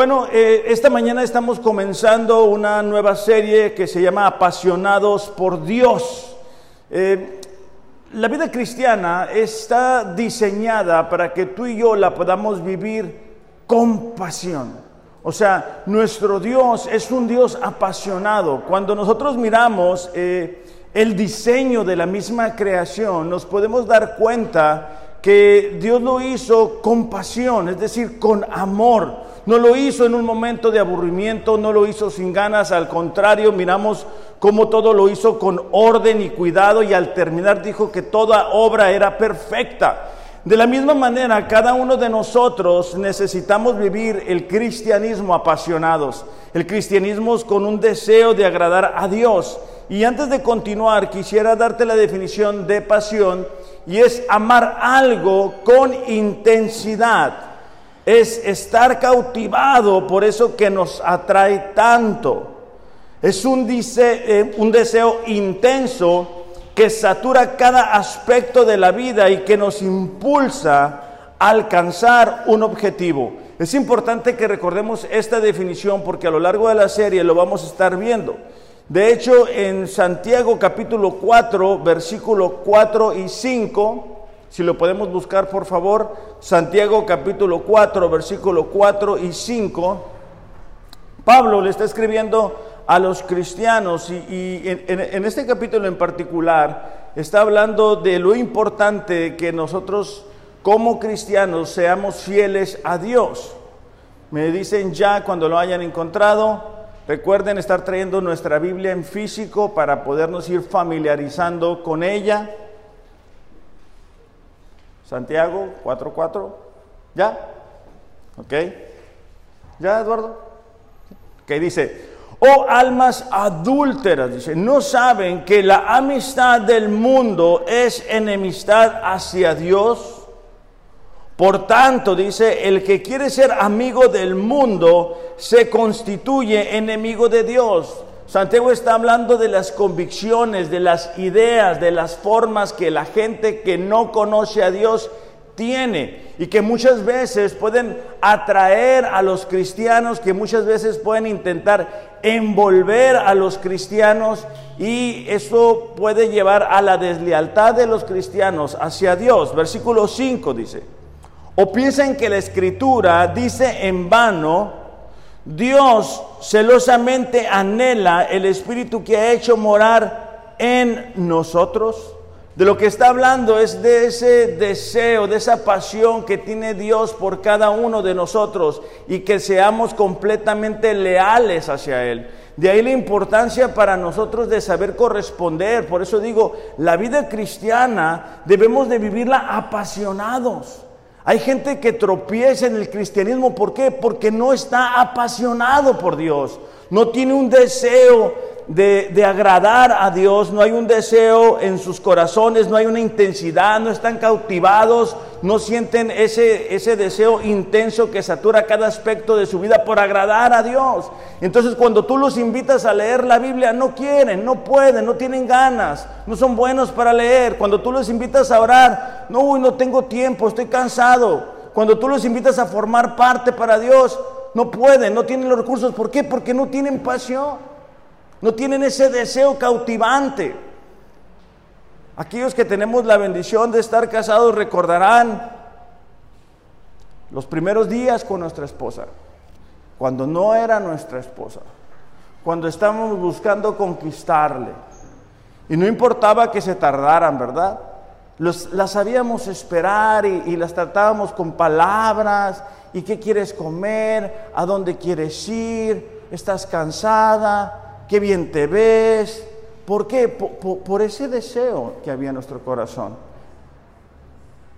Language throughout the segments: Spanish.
Bueno, eh, esta mañana estamos comenzando una nueva serie que se llama Apasionados por Dios. Eh, la vida cristiana está diseñada para que tú y yo la podamos vivir con pasión. O sea, nuestro Dios es un Dios apasionado. Cuando nosotros miramos eh, el diseño de la misma creación, nos podemos dar cuenta que Dios lo hizo con pasión, es decir, con amor. No lo hizo en un momento de aburrimiento, no lo hizo sin ganas, al contrario, miramos cómo todo lo hizo con orden y cuidado y al terminar dijo que toda obra era perfecta. De la misma manera, cada uno de nosotros necesitamos vivir el cristianismo apasionados, el cristianismo con un deseo de agradar a Dios. Y antes de continuar, quisiera darte la definición de pasión y es amar algo con intensidad es estar cautivado por eso que nos atrae tanto. Es un, eh, un deseo intenso que satura cada aspecto de la vida y que nos impulsa a alcanzar un objetivo. Es importante que recordemos esta definición porque a lo largo de la serie lo vamos a estar viendo. De hecho, en Santiago capítulo 4, versículo 4 y 5, si lo podemos buscar, por favor, Santiago capítulo 4, versículo 4 y 5. Pablo le está escribiendo a los cristianos y, en, este capítulo en particular está hablando de lo importante que nosotros como cristianos seamos fieles a Dios. Me dicen ya cuando lo hayan encontrado, recuerden estar trayendo nuestra Biblia en físico para podernos ir familiarizando con ella. Santiago 4.4. ¿Ya? ¿Ok? ¿Ya, Eduardo? Que dice, oh almas adúlteras, dice, no saben que la amistad del mundo es enemistad hacia Dios. Por tanto, dice, el que quiere ser amigo del mundo se constituye enemigo de Dios. Santiago está hablando de las convicciones, de las ideas, de las formas que la gente que no conoce a Dios tiene y que muchas veces pueden atraer a los cristianos, que muchas veces pueden intentar envolver a los cristianos y eso puede llevar a la deslealtad de los cristianos hacia Dios. Versículo 5 dice, o piensan que la escritura dice en vano, Dios celosamente anhela el Espíritu que ha hecho morar en nosotros. De lo que está hablando es de ese deseo, de esa pasión que tiene Dios por cada uno de nosotros y que seamos completamente leales hacia Él. De ahí la importancia para nosotros de saber corresponder. Por eso digo, la vida cristiana debemos de vivirla apasionados. Hay gente que tropieza en el cristianismo, ¿por qué? Porque no está apasionado por Dios, no tiene un deseo de, agradar a Dios, no hay un deseo en sus corazones, no hay una intensidad, no están cautivados, no sienten ese, ese deseo intenso que satura cada aspecto de su vida por agradar a Dios. Entonces cuando tú los invitas a leer la Biblia, no quieren, no pueden, no tienen ganas, no son buenos para leer. Cuando tú los invitas a orar, no, uy, no tengo tiempo, estoy cansado. Cuando tú los invitas a formar parte para Dios, no pueden, no tienen los recursos. ¿Por qué? Porque no tienen pasión. No tienen ese deseo cautivante. Aquellos que tenemos la bendición de estar casados recordarán los primeros días con nuestra esposa, cuando no era nuestra esposa, cuando estábamos buscando conquistarle. Y no importaba que se tardaran, ¿verdad? las sabíamos esperar y, y las tratábamos con palabras. ¿Y qué quieres comer? ¿A dónde quieres ir? ¿Estás cansada? Qué bien te ves. ¿Por qué? Por, ese deseo que había en nuestro corazón.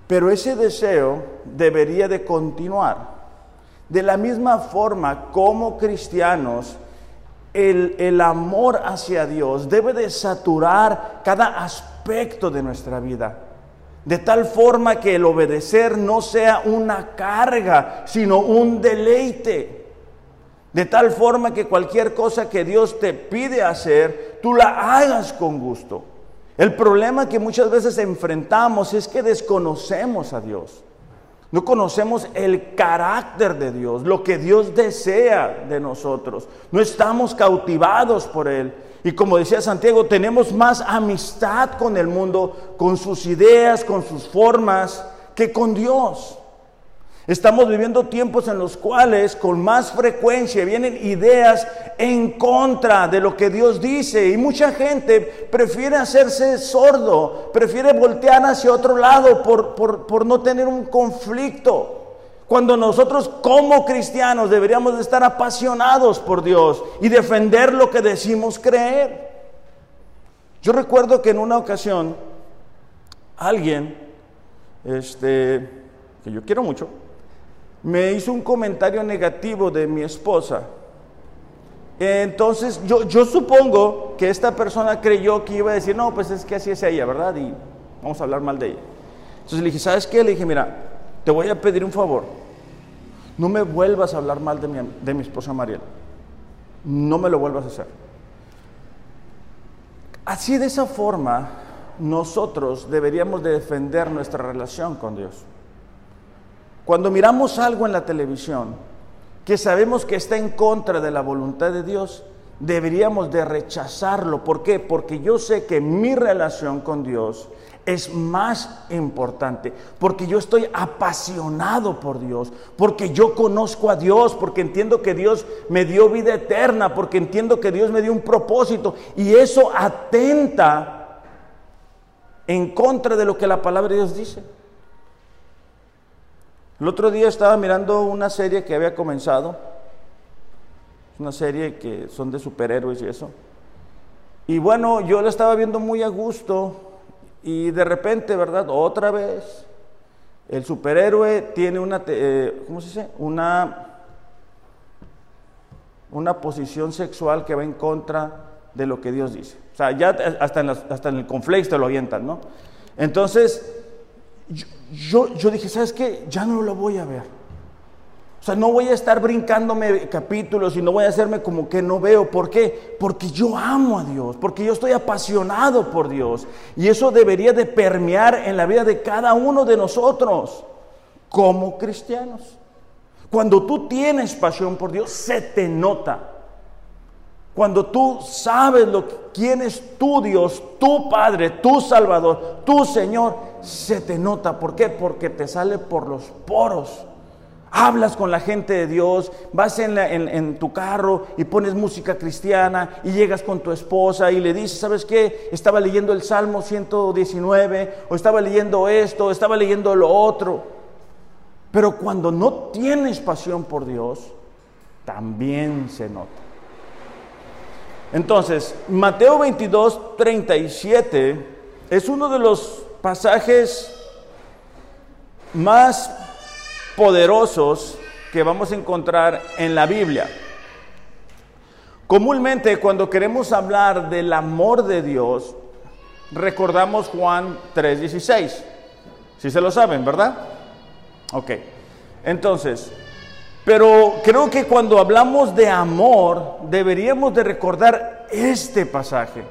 Pero ese deseo debería de continuar. De la misma forma como cristianos, el, el, amor hacia Dios debe de saturar cada aspecto de nuestra vida. De tal forma que el obedecer no sea una carga, sino un deleite. De tal forma que cualquier cosa que Dios te pide hacer, tú la hagas con gusto. El problema que muchas veces enfrentamos es que desconocemos a Dios. No conocemos el carácter de Dios, lo que Dios desea de nosotros. No estamos cautivados por Él. Y como decía Santiago, tenemos más amistad con el mundo, con sus ideas, con sus formas, que con Dios. Estamos viviendo tiempos en los cuales con más frecuencia vienen ideas en contra de lo que Dios dice y mucha gente prefiere hacerse sordo, prefiere voltear hacia otro lado por, por, no tener un conflicto. Cuando nosotros como cristianos deberíamos de estar apasionados por Dios y defender lo que decimos creer. Yo recuerdo que en una ocasión alguien, este, que yo quiero mucho, me hizo un comentario negativo de mi esposa. Entonces yo, supongo que esta persona creyó que iba a decir, no, pues es que así es ella, ¿verdad? Y vamos a hablar mal de ella. Entonces le dije, ¿sabes qué? Le dije, mira, te voy a pedir un favor. No me vuelvas a hablar mal de mi, de mi esposa Mariel. No me lo vuelvas a hacer. Así de esa forma, nosotros deberíamos de defender nuestra relación con Dios. Cuando miramos algo en la televisión que sabemos que está en contra de la voluntad de Dios, deberíamos de rechazarlo. ¿Por qué? Porque yo sé que mi relación con Dios es más importante, porque yo estoy apasionado por Dios, porque yo conozco a Dios, porque entiendo que Dios me dio vida eterna, porque entiendo que Dios me dio un propósito, y eso atenta en contra de lo que la palabra de Dios dice. El otro día estaba mirando una serie que había comenzado, una serie que son de superhéroes y eso. Y bueno, yo la estaba viendo muy a gusto y de repente, ¿verdad? Otra vez, el superhéroe tiene una, eh, ¿cómo se dice? Una, una posición sexual que va en contra de lo que Dios dice. O sea, ya hasta en, hasta en el conflicto lo avientan, ¿no? Entonces, yo, yo, dije, ¿sabes qué? Ya no lo voy a ver. O sea, no voy a estar brincándome capítulos y no voy a hacerme como que no veo. ¿Por qué? Porque yo amo a Dios, porque yo estoy apasionado por Dios. Y eso debería de permear en la vida de cada uno de nosotros como cristianos. Cuando tú tienes pasión por Dios, se te nota. Cuando tú sabes lo quién es tu Dios, tu Padre, tu Salvador, tu Señor, se te nota. ¿Por qué? Porque te sale por los poros. Hablas con la gente de Dios, vas en, en, tu carro y pones música cristiana y llegas con tu esposa y le dices, ¿sabes qué? Estaba leyendo el Salmo 119 o estaba leyendo esto, o estaba leyendo lo otro. Pero cuando no tienes pasión por Dios, también se nota. Entonces, Mateo 22, 37 es uno de los pasajes más poderosos que vamos a encontrar en la Biblia. Comúnmente cuando queremos hablar del amor de Dios, recordamos Juan 3:16. Si se lo saben, ¿verdad? Ok. Entonces, pero creo que cuando hablamos de amor, deberíamos de recordar este pasaje.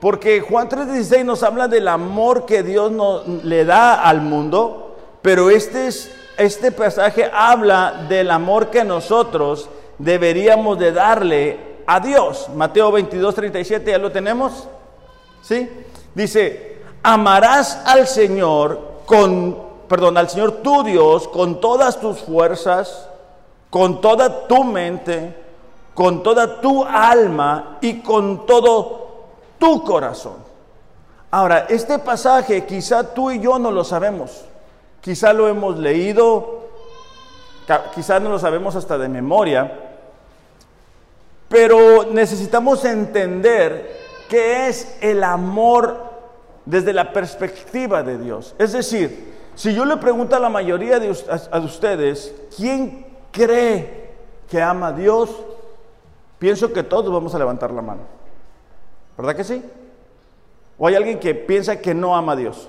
Porque Juan 3:16 nos habla del amor que Dios nos, le da al mundo, pero este, es, este pasaje habla del amor que nosotros deberíamos de darle a Dios. Mateo 22:37, ¿ya lo tenemos? ¿Sí? Dice, amarás al Señor con, perdón, al Señor tu Dios con todas tus fuerzas con toda tu mente, con toda tu alma y con todo tu corazón. Ahora, este pasaje quizá tú y yo no lo sabemos, quizá lo hemos leído, quizá no lo sabemos hasta de memoria, pero necesitamos entender qué es el amor desde la perspectiva de Dios. Es decir, si yo le pregunto a la mayoría de ustedes, ¿quién cree que ama a Dios, pienso que todos vamos a levantar la mano. ¿Verdad que sí? ¿O hay alguien que piensa que no ama a Dios?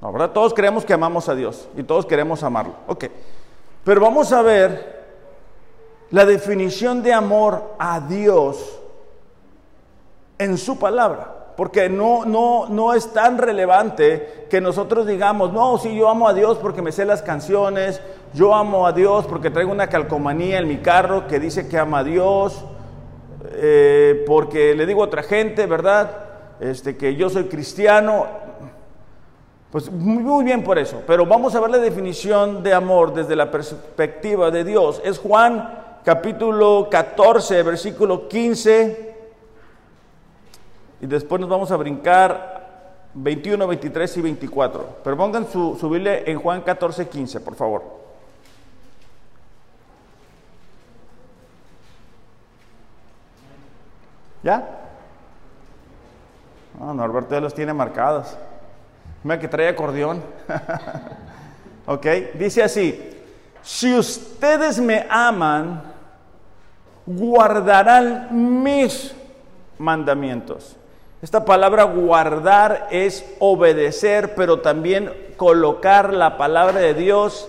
No, ¿verdad? Todos creemos que amamos a Dios y todos queremos amarlo. Ok. Pero vamos a ver la definición de amor a Dios en su palabra. Porque no, no, no es tan relevante que nosotros digamos, no, sí, yo amo a Dios porque me sé las canciones, yo amo a Dios porque traigo una calcomanía en mi carro que dice que ama a Dios, eh, porque le digo a otra gente, ¿verdad? Este, que yo soy cristiano. Pues muy bien por eso, pero vamos a ver la definición de amor desde la perspectiva de Dios. Es Juan capítulo 14, versículo 15, y después nos vamos a brincar 21, 23 y 24. Pero pongan su, su Biblia en Juan 14, 15, por favor. ¿Ya? No, Norberto ya los tiene marcados. Mira que trae acordeón. ok, dice así, si ustedes me aman, guardarán mis mandamientos. Esta palabra guardar es obedecer, pero también colocar la palabra de Dios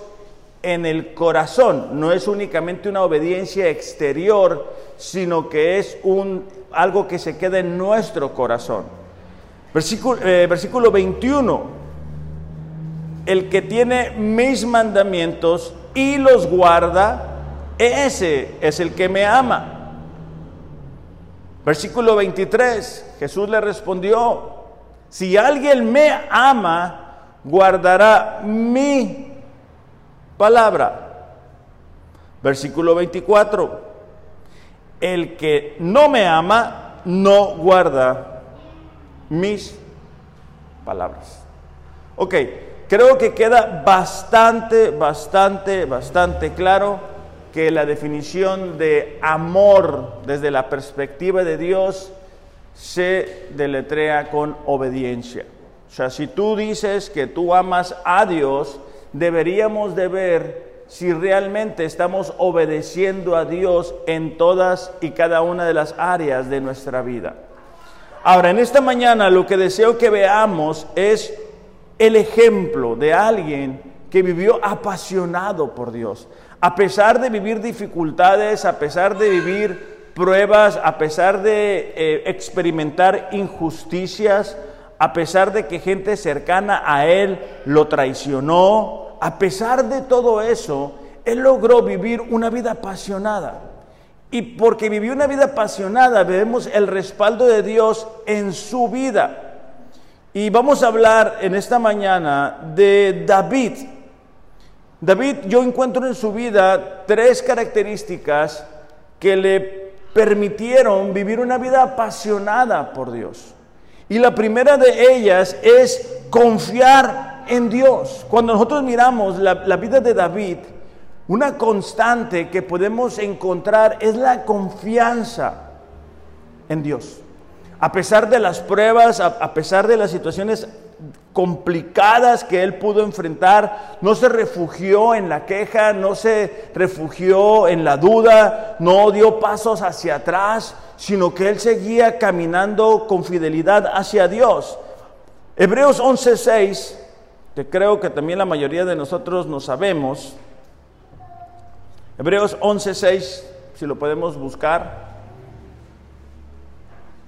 en el corazón. No es únicamente una obediencia exterior, sino que es un, algo que se queda en nuestro corazón. Versículo, eh, versículo 21. El que tiene mis mandamientos y los guarda, ese es el que me ama. Versículo 23, Jesús le respondió, si alguien me ama, guardará mi palabra. Versículo 24, el que no me ama, no guarda mis palabras. Ok, creo que queda bastante, bastante, bastante claro que la definición de amor desde la perspectiva de Dios se deletrea con obediencia. O sea, si tú dices que tú amas a Dios, deberíamos de ver si realmente estamos obedeciendo a Dios en todas y cada una de las áreas de nuestra vida. Ahora, en esta mañana lo que deseo que veamos es el ejemplo de alguien que vivió apasionado por Dios. A pesar de vivir dificultades, a pesar de vivir pruebas, a pesar de eh, experimentar injusticias, a pesar de que gente cercana a él lo traicionó, a pesar de todo eso, él logró vivir una vida apasionada. Y porque vivió una vida apasionada, vemos el respaldo de Dios en su vida. Y vamos a hablar en esta mañana de David, David, yo encuentro en su vida tres características que le permitieron vivir una vida apasionada por Dios. Y la primera de ellas es confiar en Dios. Cuando nosotros miramos la, vida de David, una constante que podemos encontrar es la confianza en Dios. A pesar de las pruebas, a pesar de las situaciones complicadas que él pudo enfrentar, no se refugió en la queja, no se refugió en la duda, no dio pasos hacia atrás, sino que él seguía caminando con fidelidad hacia Dios. Hebreos 11:6, que creo que también la mayoría de nosotros no sabemos. Hebreos 11:6, si lo podemos buscar.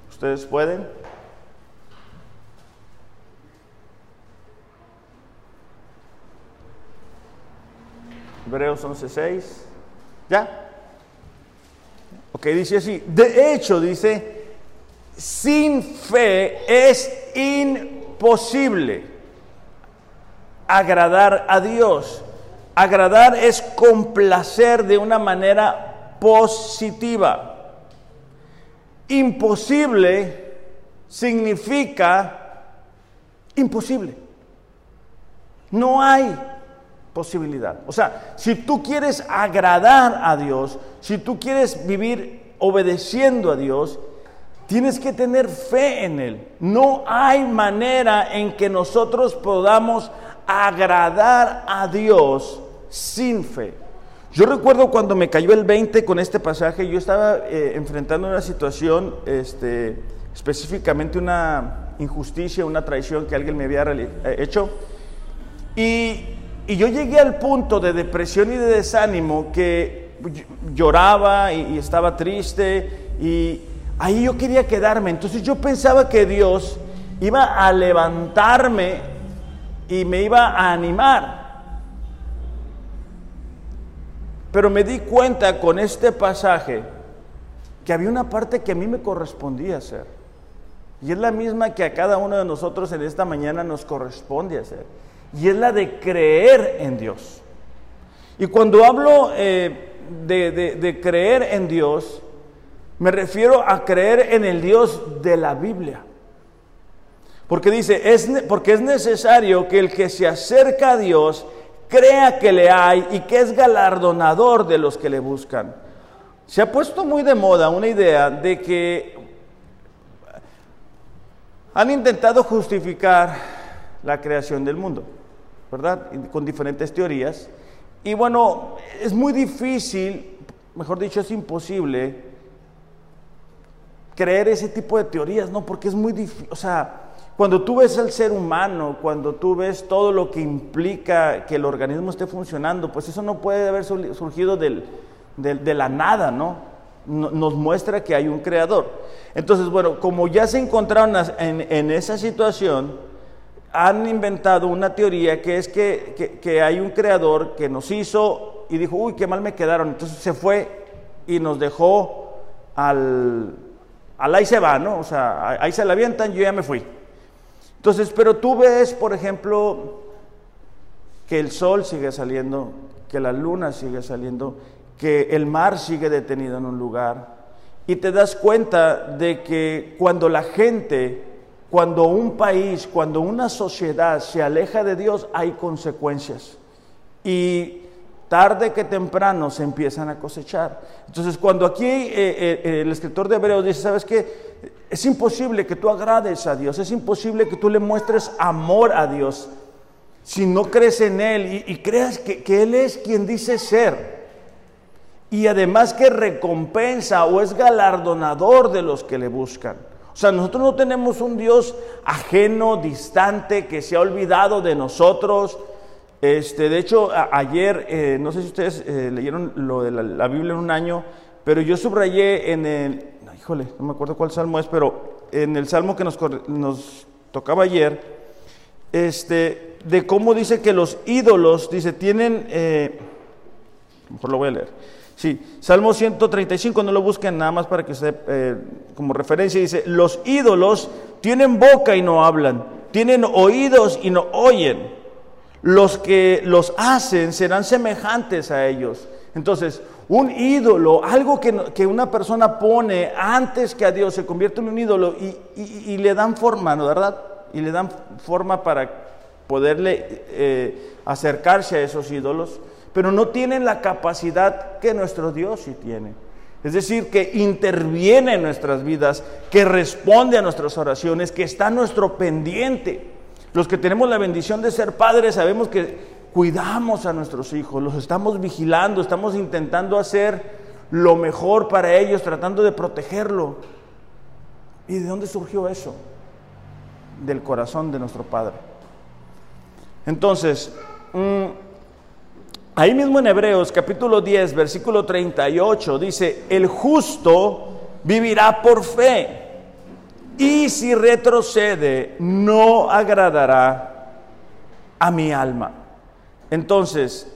¿Ustedes pueden? Hebreos 11:6. ¿Ya? Ok, dice así. De hecho, dice, sin fe es imposible agradar a Dios. Agradar es complacer de una manera positiva. Imposible significa imposible. No hay posibilidad. O sea, si tú quieres agradar a Dios, si tú quieres vivir obedeciendo a Dios, tienes que tener fe en Él. No hay manera en que nosotros podamos agradar a Dios sin fe. Yo recuerdo cuando me cayó el 20 con este pasaje, yo estaba eh, enfrentando una situación, este, específicamente una injusticia, una traición que alguien me había eh, hecho. Y y yo llegué al punto de depresión y de desánimo que lloraba y, estaba triste y ahí yo quería quedarme. Entonces yo pensaba que Dios iba a levantarme y me iba a animar. Pero me di cuenta con este pasaje que había una parte que a mí me correspondía hacer. Y es la misma que a cada uno de nosotros en esta mañana nos corresponde hacer. Y es la de creer en Dios. Y cuando hablo eh, de, creer en Dios, me refiero a creer en el Dios de la Biblia. Porque dice, es, porque es necesario que el que se acerca a Dios crea que le hay y que es galardonador de los que le buscan. Se ha puesto muy de moda una idea de que han intentado justificar la creación del mundo, ¿verdad? Con diferentes teorías. Y bueno, es muy difícil, mejor dicho, es imposible creer ese tipo de teorías, ¿no? Porque es muy difícil, o sea, cuando tú ves al ser humano, cuando tú ves todo lo que implica que el organismo esté funcionando, pues eso no puede haber surgido del, de la nada, ¿no? Nos muestra que hay un creador. Entonces, bueno, como ya se encontraron en, esa situación, han inventado una teoría que es que, hay un creador que nos hizo y dijo, uy, qué mal me quedaron. Entonces se fue y nos dejó al, al ahí se va, ¿no? O sea, ahí se la avientan, yo ya me fui. Entonces, pero tú ves, por ejemplo, que el sol sigue saliendo, que la luna sigue saliendo, que el mar sigue detenido en un lugar. Y te das cuenta de que cuando la gente, cuando un país, cuando una sociedad se aleja de Dios, hay consecuencias. Y tarde que temprano se empiezan a cosechar. Entonces, cuando aquí eh, eh, el escritor de Hebreos dice, ¿sabes qué? Es imposible que tú agrades a Dios, es imposible que tú le muestres amor a Dios si no crees en Él y, creas que, que Él es quien dice ser y además que recompensa o es galardonador de los que le buscan. O sea, nosotros no tenemos un Dios ajeno, distante, que se ha olvidado de nosotros. Este, de hecho, ayer, eh, no sé si ustedes eh, leyeron lo de la, Biblia en un año, pero yo subrayé en el, híjole, no me acuerdo cuál salmo es, pero en el salmo que nos, tocaba ayer, este, de cómo dice que los ídolos, dice, tienen, eh, mejor lo voy a leer Sí, Salmo 135, no lo busquen nada más para que se eh, como referencia, dice, los ídolos tienen boca y no hablan, tienen oídos y no oyen. Los que los hacen serán semejantes a ellos. Entonces, un ídolo, algo que, una persona pone antes que a Dios, se convierte en un ídolo y, le dan forma, ¿no? ¿Verdad? Y le dan forma para poderle eh, acercarse a esos ídolos pero no tienen la capacidad que nuestro Dios sí tiene. Es decir, que interviene en nuestras vidas, que responde a nuestras oraciones, que está nuestro pendiente. Los que tenemos la bendición de ser padres sabemos que cuidamos a nuestros hijos, los estamos vigilando, estamos intentando hacer lo mejor para ellos, tratando de protegerlo. ¿Y de dónde surgió eso? Del corazón de nuestro Padre. Entonces, mm, Ahí mismo en Hebreos capítulo 10, versículo 38 dice, el justo vivirá por fe y si retrocede no agradará a mi alma. Entonces,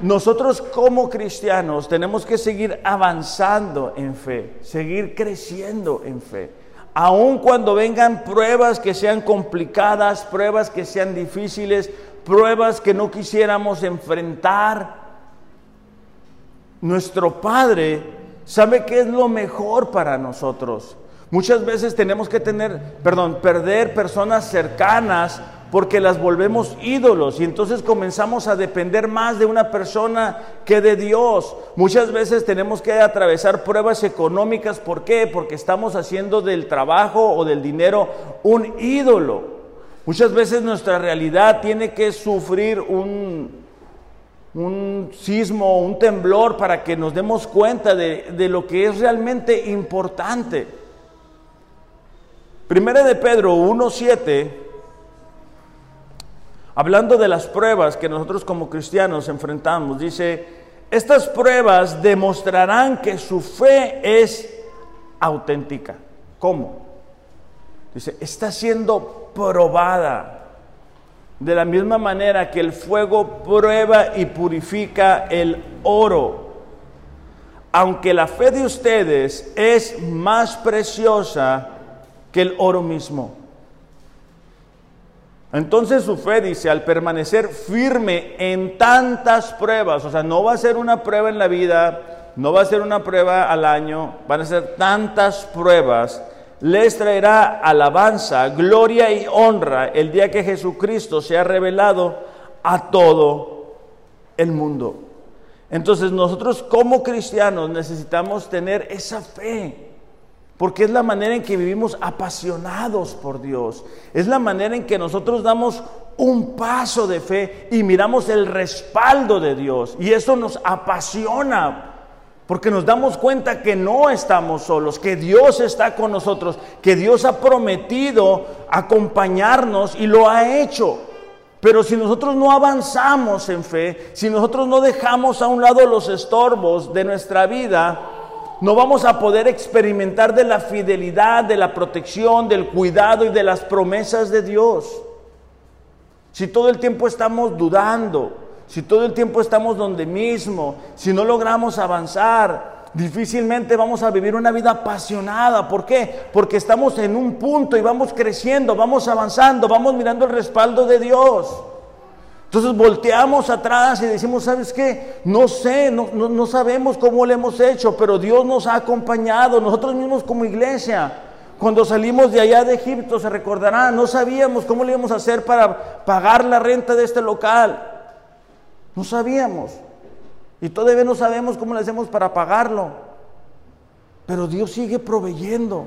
nosotros como cristianos tenemos que seguir avanzando en fe, seguir creciendo en fe. Aun cuando vengan pruebas que sean complicadas, pruebas que sean difíciles, pruebas que no quisiéramos enfrentar. Nuestro Padre sabe que es lo mejor para nosotros. Muchas veces tenemos que tener, perdón, perder personas cercanas porque las volvemos ídolos y entonces comenzamos a depender más de una persona que de Dios. Muchas veces tenemos que atravesar pruebas económicas, ¿por qué? Porque estamos haciendo del trabajo o del dinero un ídolo. Muchas veces nuestra realidad tiene que sufrir un, un sismo, un temblor para que nos demos cuenta de, de lo que es realmente importante. Primera de Pedro 1.7, hablando de las pruebas que nosotros como cristianos enfrentamos, dice, estas pruebas demostrarán que su fe es auténtica. ¿Cómo? Dice, está siendo probada. De la misma manera que el fuego prueba y purifica el oro. Aunque la fe de ustedes es más preciosa que el oro mismo. Entonces su fe dice, al permanecer firme en tantas pruebas, o sea, no va a ser una prueba en la vida, no va a ser una prueba al año, van a ser tantas pruebas, les traerá alabanza, gloria y honra el día que Jesucristo sea revelado a todo el mundo. Entonces nosotros como cristianos necesitamos tener esa fe porque es la manera en que vivimos apasionados por Dios. Es la manera en que nosotros damos un paso de fe y miramos el respaldo de Dios. Y eso nos apasiona, porque nos damos cuenta que no estamos solos, que Dios está con nosotros, que Dios ha prometido acompañarnos y lo ha hecho. Pero si nosotros no avanzamos en fe, si nosotros no dejamos a un lado los estorbos de nuestra vida, no vamos a poder experimentar de la fidelidad, de la protección, del cuidado y de las promesas de Dios. Si todo el tiempo estamos dudando, si todo el tiempo estamos donde mismo, si no logramos avanzar, difícilmente vamos a vivir una vida apasionada. ¿Por qué? Porque estamos en un punto y vamos creciendo, vamos avanzando, vamos mirando el respaldo de Dios. Entonces volteamos atrás y decimos, ¿sabes qué? No sé, no, sabemos cómo lo hemos hecho, pero Dios nos ha acompañado, nosotros mismos como iglesia. Cuando salimos de allá de Egipto, se recordará, no sabíamos cómo le íbamos a hacer para pagar la renta de este local. No sabíamos. Y todavía no sabemos cómo le hacemos para pagarlo. Pero Dios sigue proveyendo.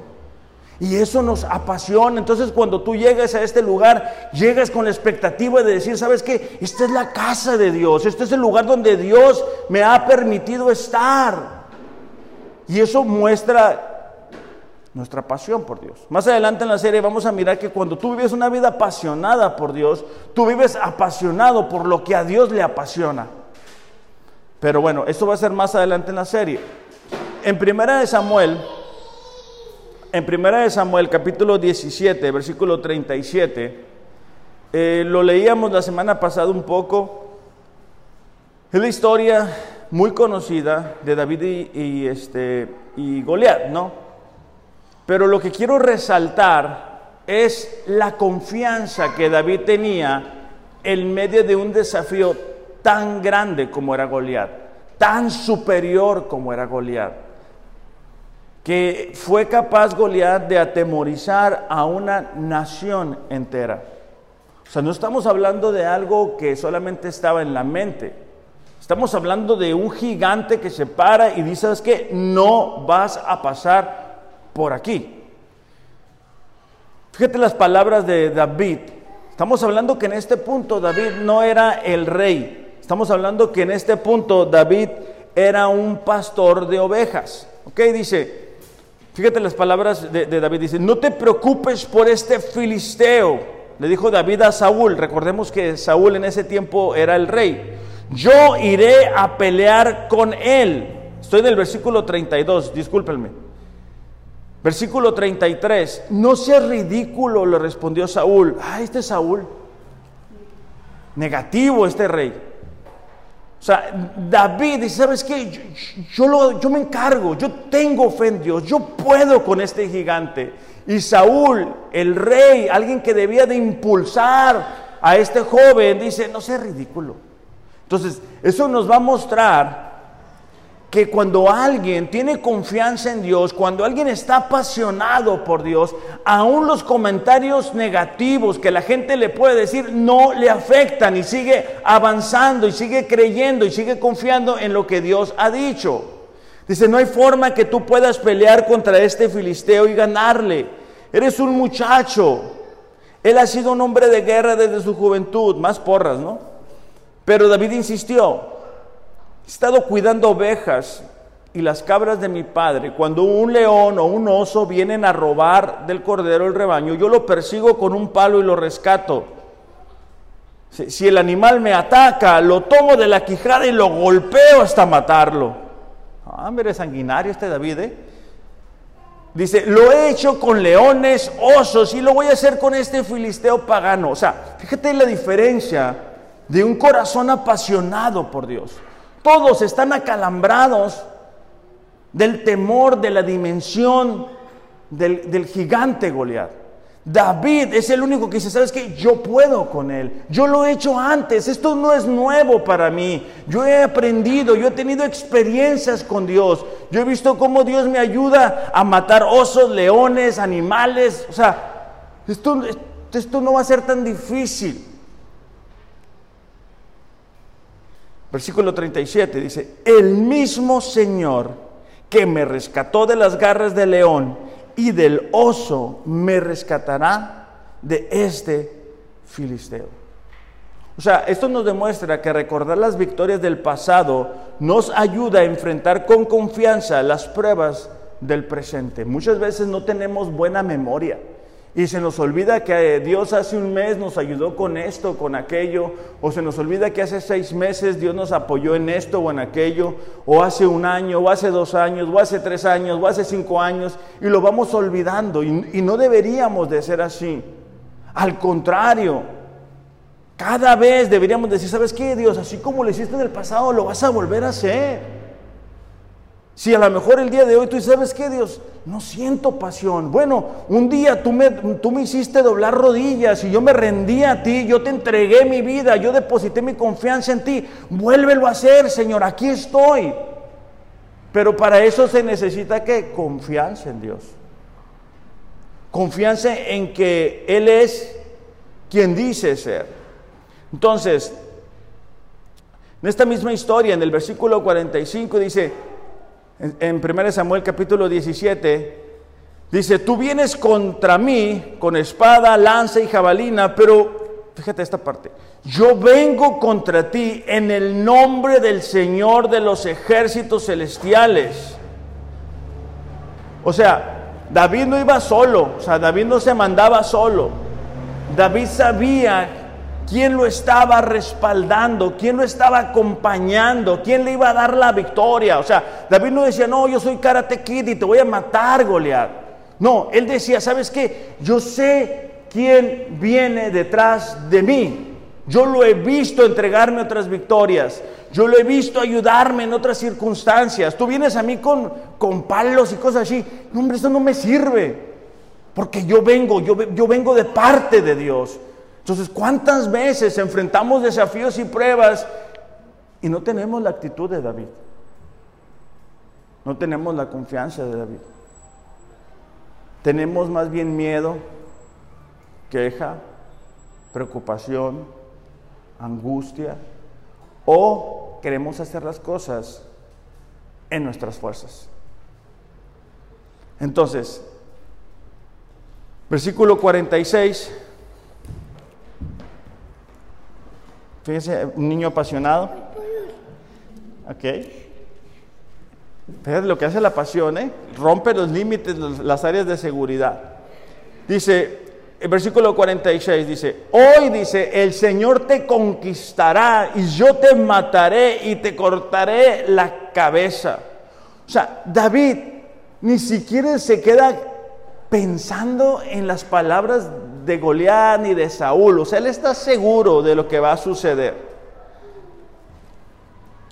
Y eso nos apasiona. Entonces cuando tú llegas a este lugar, llegas con la expectativa de decir, ¿sabes qué? Esta es la casa de Dios. Este es el lugar donde Dios me ha permitido estar. Y eso muestra nuestra pasión por Dios. Más adelante en la serie vamos a mirar que cuando tú vives una vida apasionada por Dios, tú vives apasionado por lo que a Dios le apasiona. Pero bueno, eso va a ser más adelante en la serie. En primera de Samuel en 1 Samuel capítulo 17, versículo 37, eh, lo leíamos la semana pasada un poco. Es la historia muy conocida de David y, este, y Goliat, ¿no? Pero lo que quiero resaltar es la confianza que David tenía en medio de un desafío tan grande como era Goliat, tan superior como era Goliat que fue capaz Goliat de atemorizar a una nación entera. O sea, no estamos hablando de algo que solamente estaba en la mente. Estamos hablando de un gigante que se para y dice, ¿sabes qué? No vas a pasar por aquí. Fíjate las palabras de David. Estamos hablando que en este punto David no era el rey. Estamos hablando que en este punto David era un pastor de ovejas. ¿Ok? Dice, Fíjate las palabras de, David. Dice, no te preocupes por este filisteo. Le dijo David a Saúl. Recordemos que Saúl en ese tiempo era el rey. Yo iré a pelear con él. Estoy en el versículo 32, discúlpenme. Versículo 33. No seas ridículo, le respondió Saúl. Ah, este es Saúl. Negativo este rey. O sea, David dice, ¿sabes qué? Yo, yo, me encargo, yo tengo fe en Dios, yo puedo con este gigante. Y Saúl, el rey, alguien que debía de impulsar a este joven, dice, no sea ridículo. Entonces, eso nos va a mostrar que cuando alguien tiene confianza en Dios, cuando alguien está apasionado por Dios, aún los comentarios negativos que la gente le puede decir no le afectan y sigue avanzando y sigue creyendo y sigue confiando en lo que Dios ha dicho. Dice, no hay forma que tú puedas pelear contra este filisteo y ganarle. Eres un muchacho. Él ha sido un hombre de guerra desde su juventud, más porras, ¿no? Pero David insistió, He estado cuidando ovejas y las cabras de mi padre. Cuando un león o un oso vienen a robar del cordero el rebaño, yo lo persigo con un palo y lo rescato. Si, el animal me ataca, lo tomo de la quijada y lo golpeo hasta matarlo. Ah, mire, sanguinario este David, ¿eh? Dice, lo he hecho con leones, osos y lo voy a hacer con este filisteo pagano. O sea, fíjate la diferencia de un corazón apasionado por Dios. Todos están acalambrados del temor, de la dimensión del, gigante Goliat. David es el único que dice, ¿sabes qué? Yo puedo con él. Yo lo he hecho antes. Esto no es nuevo para mí. Yo he aprendido, yo he tenido experiencias con Dios. Yo he visto cómo Dios me ayuda a matar osos, leones, animales. O sea, esto, esto no va a ser tan difícil. Versículo 37 dice, el mismo Señor que me rescató de las garras del león y del oso me rescatará de este filisteo. O sea, esto nos demuestra que recordar las victorias del pasado nos ayuda a enfrentar con confianza las pruebas del presente. Muchas veces no tenemos buena memoria. Y se nos olvida que Dios hace un mes nos ayudó con esto, con aquello, o se nos olvida que hace seis meses Dios nos apoyó en esto o en aquello, o hace un año, o hace dos años, o hace tres años, o hace cinco años, y lo vamos olvidando. Y, y no deberíamos de ser así. Al contrario, cada vez deberíamos decir, ¿sabes qué, Dios? Así como lo hiciste en el pasado, lo vas a volver a hacer. Si a lo mejor el día de hoy tú sabes qué, Dios, no siento pasión. Bueno, un día tú me, tú me hiciste doblar rodillas y yo me rendí a ti, yo te entregué mi vida, yo deposité mi confianza en ti. Vuélvelo a hacer, Señor, aquí estoy. Pero para eso se necesita que confianza en Dios. Confianza en que Él es quien dice ser. Entonces, en esta misma historia, en el versículo 45 dice, en, 1 Samuel capítulo 17, dice, tú vienes contra mí con espada, lanza y jabalina, pero fíjate esta parte, yo vengo contra ti en el nombre del Señor de los ejércitos celestiales. O sea, David no iba solo, o sea, David no se mandaba solo. David sabía quién lo estaba respaldando, quién lo estaba acompañando, quién le iba a dar la victoria. O sea, David no decía, no, yo soy Karate Kid y te voy a matar, Goliat. No, él decía, ¿sabes qué? Yo sé quién viene detrás de mí. Yo lo he visto entregarme otras victorias. Yo lo he visto ayudarme en otras circunstancias. Tú vienes a mí con, con palos y cosas así. No, hombre, eso no me sirve. Porque yo vengo, yo, yo vengo de parte de Dios. Entonces, ¿cuántas veces enfrentamos desafíos y pruebas y no tenemos la actitud de David? No tenemos la confianza de David. Tenemos más bien miedo, queja, preocupación, angustia, o queremos hacer las cosas en nuestras fuerzas. Entonces, versículo 46 Fíjese, un niño apasionado. Ok. Fíjate lo que hace la pasión, ¿eh? Rompe los límites, las áreas de seguridad. Dice, el versículo 46 dice, hoy dice, el Señor te conquistará y yo te mataré y te cortaré la cabeza. O sea, David ni siquiera se queda pensando en las palabras de Goliat ni de Saúl. O sea, él está seguro de lo que va a suceder.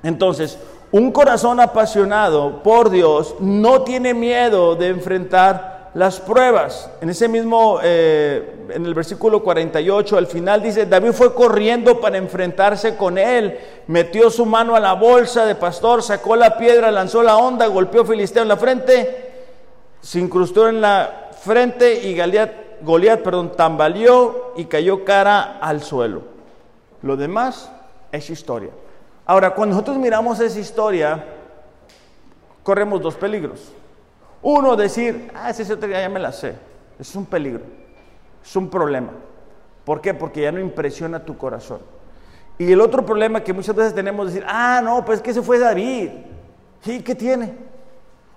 Entonces, un corazón apasionado por Dios no tiene miedo de enfrentar las pruebas. En ese mismo, eh, en el versículo 48, al final dice, David fue corriendo para enfrentarse con él, metió su mano a la bolsa de pastor, sacó la piedra, lanzó la onda, golpeó Filisteo en la frente, se incrustó en la frente y Goliat Goliat, perdón, tambaleó y cayó cara al suelo. Lo demás es historia. Ahora, cuando nosotros miramos esa historia, corremos dos peligros. Uno, decir, ah, esa historia ya me la sé. Es un peligro, es un problema. ¿Por qué? Porque ya no impresiona tu corazón. Y el otro problema que muchas veces tenemos es decir, ah, no, pues que se fue David. ¿Y qué tiene?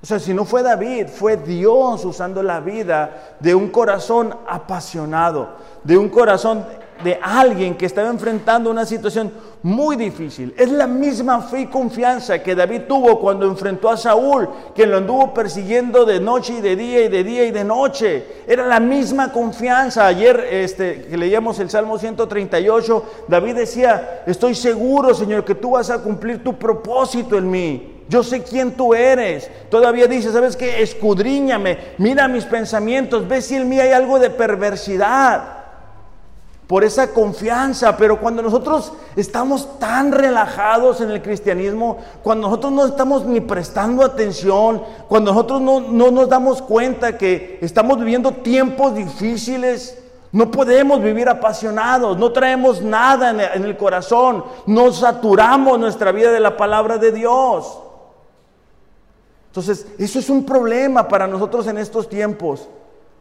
O sea, si no fue David, fue Dios usando la vida de un corazón apasionado, de un corazón de alguien que estaba enfrentando una situación muy difícil. Es la misma fe y confianza que David tuvo cuando enfrentó a Saúl, quien lo anduvo persiguiendo de noche y de día y de día y de noche. Era la misma confianza. Ayer este, que leíamos el Salmo 138, David decía, estoy seguro, Señor, que tú vas a cumplir tu propósito en mí. Yo sé quién tú eres. Todavía dice, ¿sabes qué? Escudriñame, mira mis pensamientos, ve si en mí hay algo de perversidad. Por esa confianza, pero cuando nosotros estamos tan relajados en el cristianismo, cuando nosotros no estamos ni prestando atención, cuando nosotros no, no nos damos cuenta que estamos viviendo tiempos difíciles, no podemos vivir apasionados, no traemos nada en el corazón, no saturamos nuestra vida de la palabra de Dios. Entonces, eso es un problema para nosotros en estos tiempos,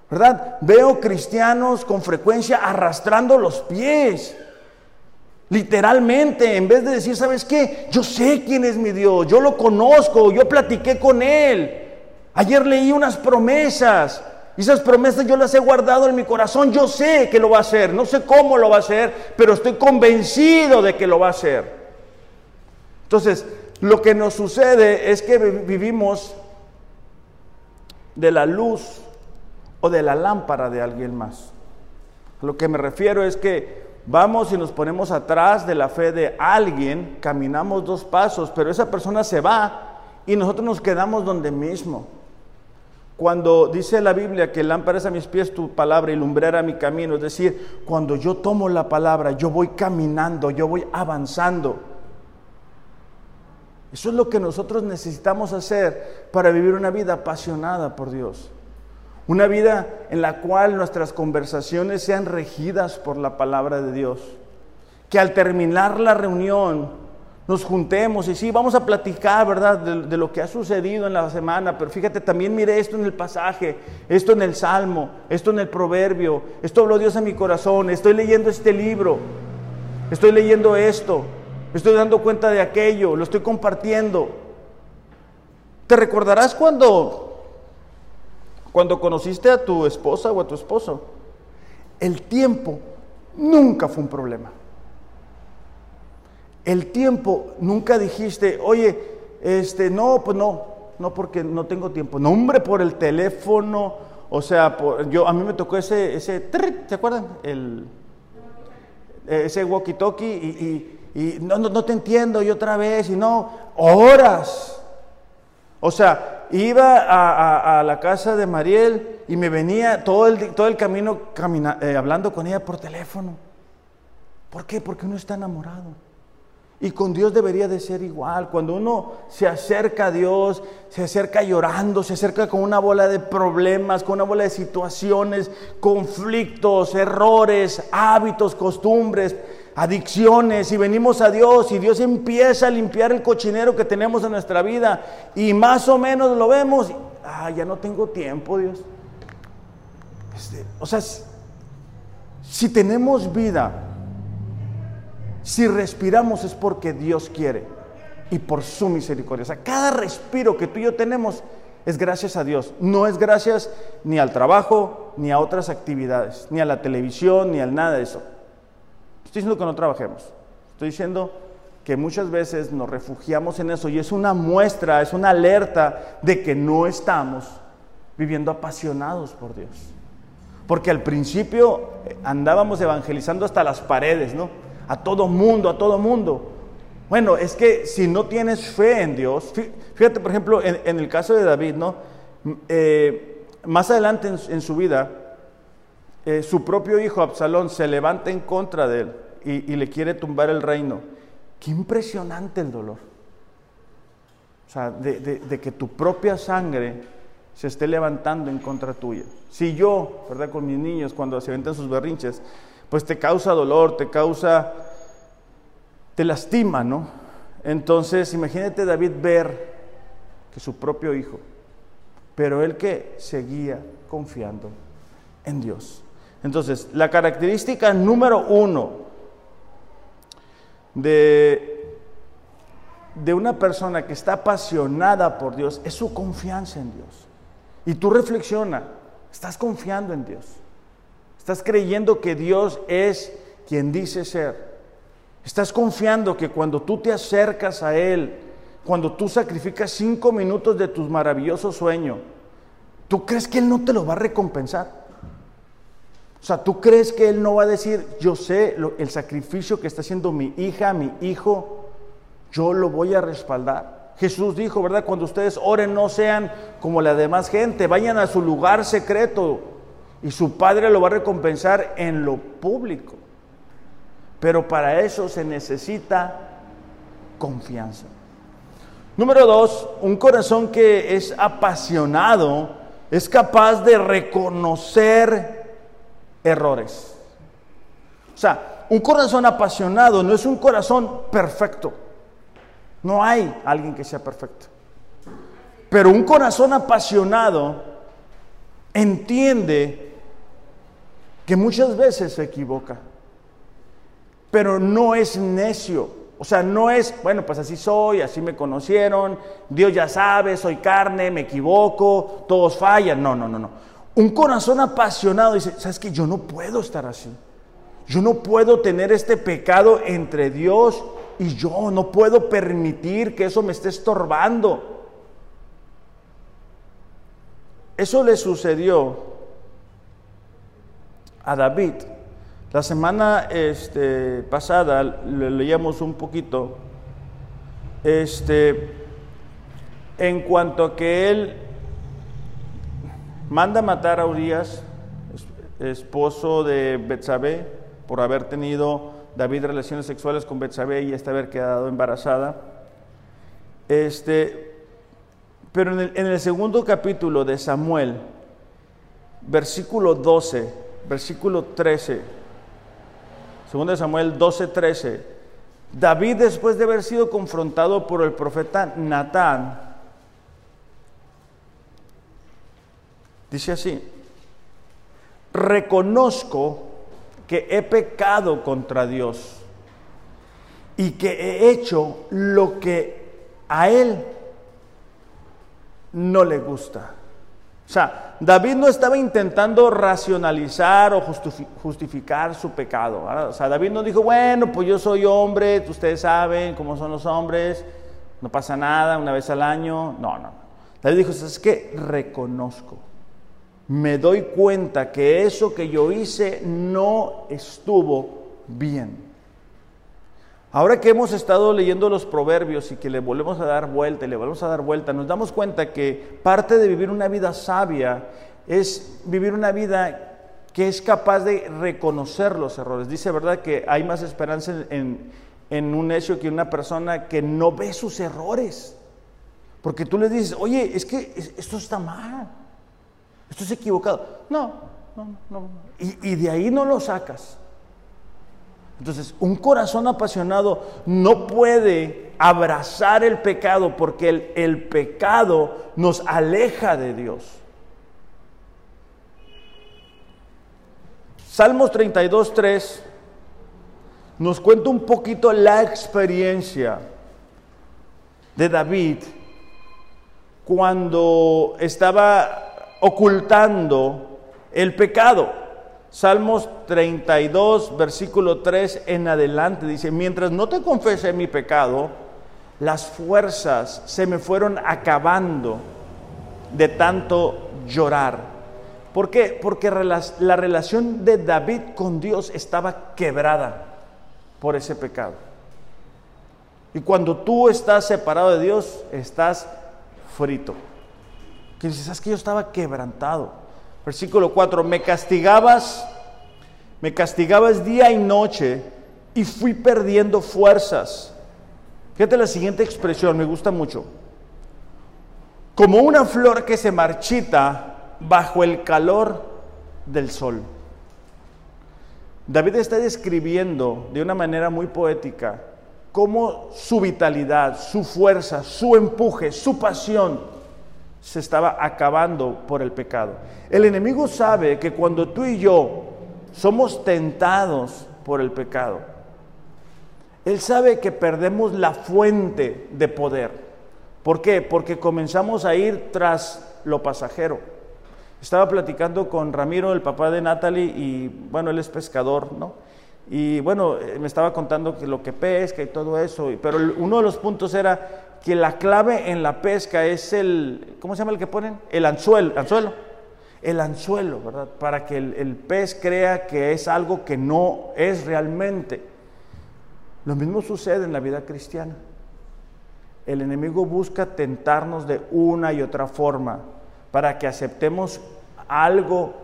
¿verdad? Veo cristianos con frecuencia arrastrando los pies. Literalmente, en vez de decir, ¿sabes qué? Yo sé quién es mi Dios, yo lo conozco, yo platiqué con Él. Ayer leí unas promesas, y esas promesas yo las he guardado en mi corazón, yo sé que lo va a hacer, no sé cómo lo va a hacer, pero estoy convencido de que lo va a hacer. Entonces, lo que nos sucede es que vivimos de la luz o de la lámpara de alguien más. lo que me refiero es que vamos y nos ponemos atrás de la fe de alguien, caminamos dos pasos, pero esa persona se va y nosotros nos quedamos donde mismo. Cuando dice la Biblia que lámpara es a mis pies tu palabra y lumbrera mi camino, es decir, cuando yo tomo la palabra, yo voy caminando, yo voy avanzando. Eso es lo que nosotros necesitamos hacer para vivir una vida apasionada por Dios. Una vida en la cual nuestras conversaciones sean regidas por la palabra de Dios. Que al terminar la reunión nos juntemos y sí, vamos a platicar, ¿verdad?, de, lo que ha sucedido en la semana, pero fíjate, también mire esto en el pasaje, esto en el Salmo, esto en el Proverbio, esto habló Dios a mi corazón, estoy leyendo este libro, estoy leyendo esto. Estoy dando cuenta de aquello, lo estoy compartiendo. ¿Te recordarás cuando, cuando conociste a tu esposa o a tu esposo? El tiempo nunca fue un problema. El tiempo nunca dijiste, oye, este, no, pues no, no porque no tengo tiempo. No, hombre, por el teléfono, o sea, yo a mí me tocó ese, ese, ¿te acuerdan? El, ese walkie-talkie y no, no, te entiendo y otra vez, y no, horas. O sea, iba a, la casa de Mariel y me venía todo el, todo el camino eh, hablando con ella por teléfono. ¿Por qué? Porque uno está enamorado. Y con Dios debería de ser igual. Cuando uno se acerca a Dios, se acerca llorando, se acerca con una bola de problemas, con una bola de situaciones, conflictos, errores, hábitos, costumbres, adicciones y venimos a Dios y Dios empieza a limpiar el cochinero que tenemos en nuestra vida y más o menos lo vemos, ah, ya no tengo tiempo, Dios. Este, o sea, si tenemos vida, si respiramos es porque Dios quiere y por su misericordia. O sea, cada respiro que tú y yo tenemos es gracias a Dios. No es gracias ni al trabajo, ni a otras actividades, ni a la televisión, ni al nada de eso. Estoy diciendo que no trabajemos. Estoy diciendo que muchas veces nos refugiamos en eso y es una muestra, es una alerta de que no estamos viviendo apasionados por Dios. Porque al principio eh, andábamos evangelizando hasta las paredes, ¿no? A todo mundo, a todo mundo. Bueno, es que si no tienes fe en Dios, fíjate por ejemplo en, el caso de David, ¿no? Eh, más adelante en, su vida, eh, su propio hijo Absalón se levanta en contra de él y, le quiere tumbar el reino. Qué impresionante el dolor. O sea, de, que tu propia sangre se esté levantando en contra tuya. Si yo, ¿verdad? Con mis niños, cuando se aventan sus berrinches, pues te causa dolor, te causa, te lastima, ¿no? Entonces, imagínate David ver que su propio hijo, pero él que seguía confiando en Dios. Entonces, la característica número uno de, de una persona que está apasionada por Dios es su confianza en Dios. Y tú reflexiona, estás confiando en Dios. Estás creyendo que Dios es quien dice ser. Estás confiando que cuando tú te acercas a Él, cuando tú sacrificas cinco minutos de tu maravilloso sueño, ¿tú crees que Él no te lo va a recompensar? O sea, ¿tú crees que Él no va a decir, yo sé el sacrificio que está haciendo mi hija, mi hijo, yo lo voy a respaldar? Jesús dijo, ¿verdad? Cuando ustedes oren no sean como la demás gente, vayan a su lugar secreto y su Padre lo va a recompensar en lo público. Pero para eso se necesita confianza. Número dos, un corazón que es apasionado es capaz de reconocer errores. O sea, un corazón apasionado no es un corazón perfecto. No hay alguien que sea perfecto. Pero un corazón apasionado entiende que muchas veces se equivoca pero no es necio. O sea, no es, bueno, pues así soy, así me conocieron, Dios ya sabe, soy carne, me equivoco, todos fallan. No, no, no, no. Un corazón apasionado dice, ¿sabes qué? Yo no puedo estar así. Yo no puedo tener este pecado entre Dios y yo. No puedo permitir que eso me esté estorbando. Eso le sucedió a David. La semana este, pasada le leíamos un poquito este, en cuanto a que él manda matar a Urias, esposo de Betsabé, por haber tenido David relaciones sexuales con Betsabé y hasta haber quedado embarazada. Este, pero en el, segundo capítulo de Samuel, versículo 12, versículo 13, de Samuel 12:13. David, después de haber sido confrontado por el profeta Natán, dice así, reconozco que he pecado contra Dios y que he hecho lo que a Él no le gusta. O sea, David no estaba intentando racionalizar o justificar su pecado. O sea, David no dijo, bueno, pues yo soy hombre, ustedes saben cómo son los hombres, no pasa nada una vez al año. No, no. David dijo, es que reconozco, me doy cuenta que eso que yo hice no estuvo bien. Ahora que hemos estado leyendo los proverbios y que le volvemos a dar vuelta le volvemos a dar vuelta, nos damos cuenta que parte de vivir una vida sabia es vivir una vida que es capaz de reconocer los errores. Dice, ¿verdad?, que hay más esperanza en, en un necio que una persona que no ve sus errores. Porque tú le dices, oye, es que esto está mal, esto es equivocado. No, no, no. Y, y de ahí no lo sacas. Entonces, un corazón apasionado no puede abrazar el pecado porque el, pecado nos aleja de Dios. Salmos 32, 3 nos cuenta un poquito la experiencia de David cuando estaba ocultando el pecado. Salmos 32, versículo 3 en adelante dice, mientras no te confesé mi pecado, las fuerzas se me fueron acabando de tanto llorar. ¿Por qué? Porque la relación de David con Dios estaba quebrada por ese pecado. Y cuando tú estás separado de Dios, estás frito. Que dices, es que yo estaba quebrantado. Versículo 4, me castigabas, me castigabas día y noche y fui perdiendo fuerzas. Fíjate la siguiente expresión, me gusta mucho. Como una flor que se marchita bajo el calor del sol. David está describiendo de una manera muy poética cómo su vitalidad, su fuerza, su empuje, su pasión se estaba acabando por el pecado. El enemigo sabe que cuando tú y yo somos tentados por el pecado, él sabe que perdemos la fuente de poder. ¿Por qué? Porque comenzamos a ir tras lo pasajero. Estaba platicando con Ramiro, el papá de Natalie, y bueno, él es pescador, ¿no? y bueno, me estaba contando que lo que pesca y todo eso, pero uno de los puntos era que la clave en la pesca es el, ¿cómo se llama el que ponen? El anzuelo, anzuelo. El anzuelo, ¿verdad? Para que el, el pez crea que es algo que no es realmente. Lo mismo sucede en la vida cristiana. El enemigo busca tentarnos de una y otra forma para que aceptemos algo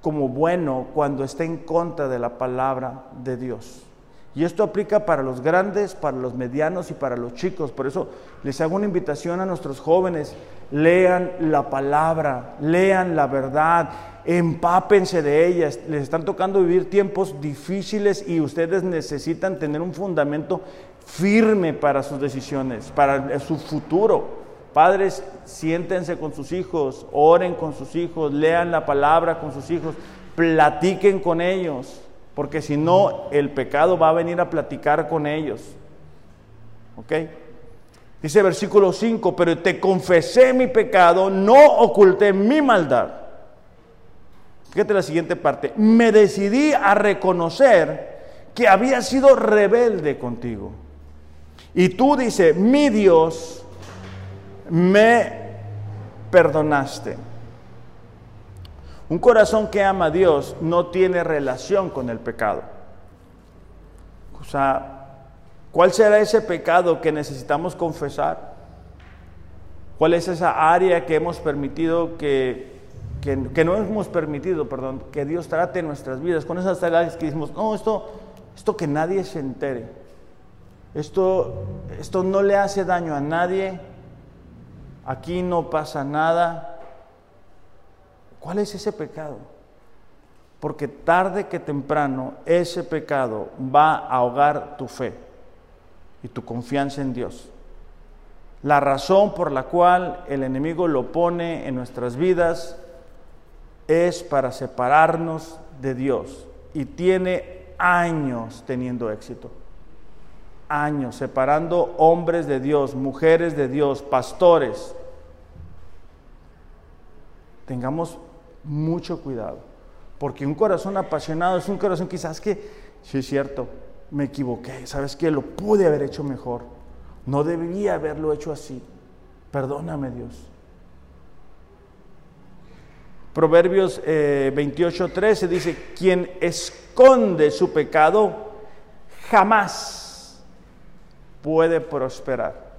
como bueno cuando está en contra de la palabra de Dios. Y esto aplica para los grandes, para los medianos y para los chicos. Por eso les hago una invitación a nuestros jóvenes. Lean la palabra, lean la verdad, empápense de ellas. Les están tocando vivir tiempos difíciles y ustedes necesitan tener un fundamento firme para sus decisiones, para su futuro. Padres, siéntense con sus hijos, oren con sus hijos, lean la palabra con sus hijos, platiquen con ellos, porque si no, el pecado va a venir a platicar con ellos. ¿Ok? Dice versículo 5, pero te confesé mi pecado, no oculté mi maldad. Fíjate la siguiente parte, me decidí a reconocer que había sido rebelde contigo. Y tú dices, mi Dios, me perdonaste. Un corazón que ama a Dios no tiene relación con el pecado. O sea, ¿cuál será ese pecado que necesitamos confesar? ¿Cuál es esa área que hemos permitido que, que, no hemos permitido, perdón, que Dios trate nuestras vidas? Con esas áreas que decimos, no, esto, esto que nadie se entere. Esto, esto no le hace daño a nadie, aquí no pasa nada. ¿Cuál es ese pecado? Porque tarde que temprano ese pecado va a ahogar tu fe y tu confianza en Dios. La razón por la cual el enemigo lo pone en nuestras vidas es para separarnos de Dios y tiene años teniendo éxito años separando hombres de Dios, mujeres de Dios, pastores. Tengamos mucho cuidado, porque un corazón apasionado es un corazón quizás que, sí es cierto, me equivoqué, ¿sabes qué? Lo pude haber hecho mejor, no debía haberlo hecho así, perdóname Dios. Proverbios eh, 28, 13 dice, quien esconde su pecado jamás puede prosperar.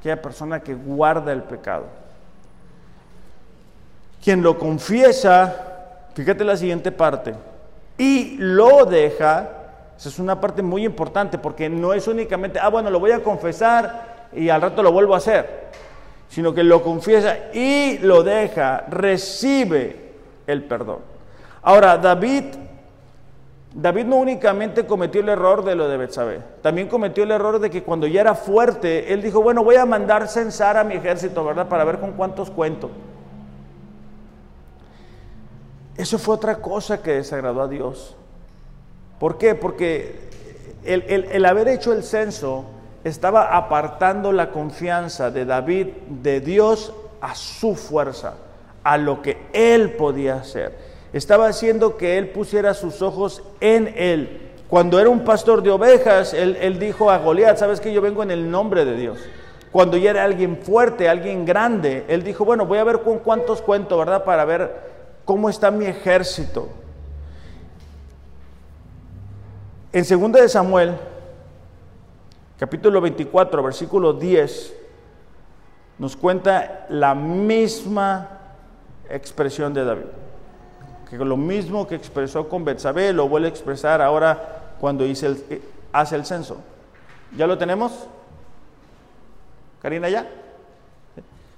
Aquella persona que guarda el pecado. Quien lo confiesa, fíjate la siguiente parte, y lo deja, esa es una parte muy importante porque no es únicamente, ah, bueno, lo voy a confesar y al rato lo vuelvo a hacer, sino que lo confiesa y lo deja, recibe el perdón. Ahora, David David no únicamente cometió el error de lo de Betsabé, también cometió el error de que cuando ya era fuerte, él dijo, bueno, voy a mandar censar a mi ejército, ¿verdad? Para ver con cuántos cuento. Eso fue otra cosa que desagradó a Dios. ¿Por qué? Porque el, el haber hecho el censo estaba apartando la confianza de David de Dios a su fuerza, a lo que él podía hacer estaba haciendo que él pusiera sus ojos en él. Cuando era un pastor de ovejas, él, dijo a Goliat, sabes que yo vengo en el nombre de Dios. Cuando ya era alguien fuerte, alguien grande, él dijo, bueno, voy a ver con cuántos cuento, ¿verdad? Para ver cómo está mi ejército. En 2 de Samuel, capítulo 24, versículo 10, nos cuenta la misma expresión de David que lo mismo que expresó con Betsabé lo vuelve a expresar ahora cuando hice el, eh, hace el censo. ¿Ya lo tenemos? Karina, ¿ya?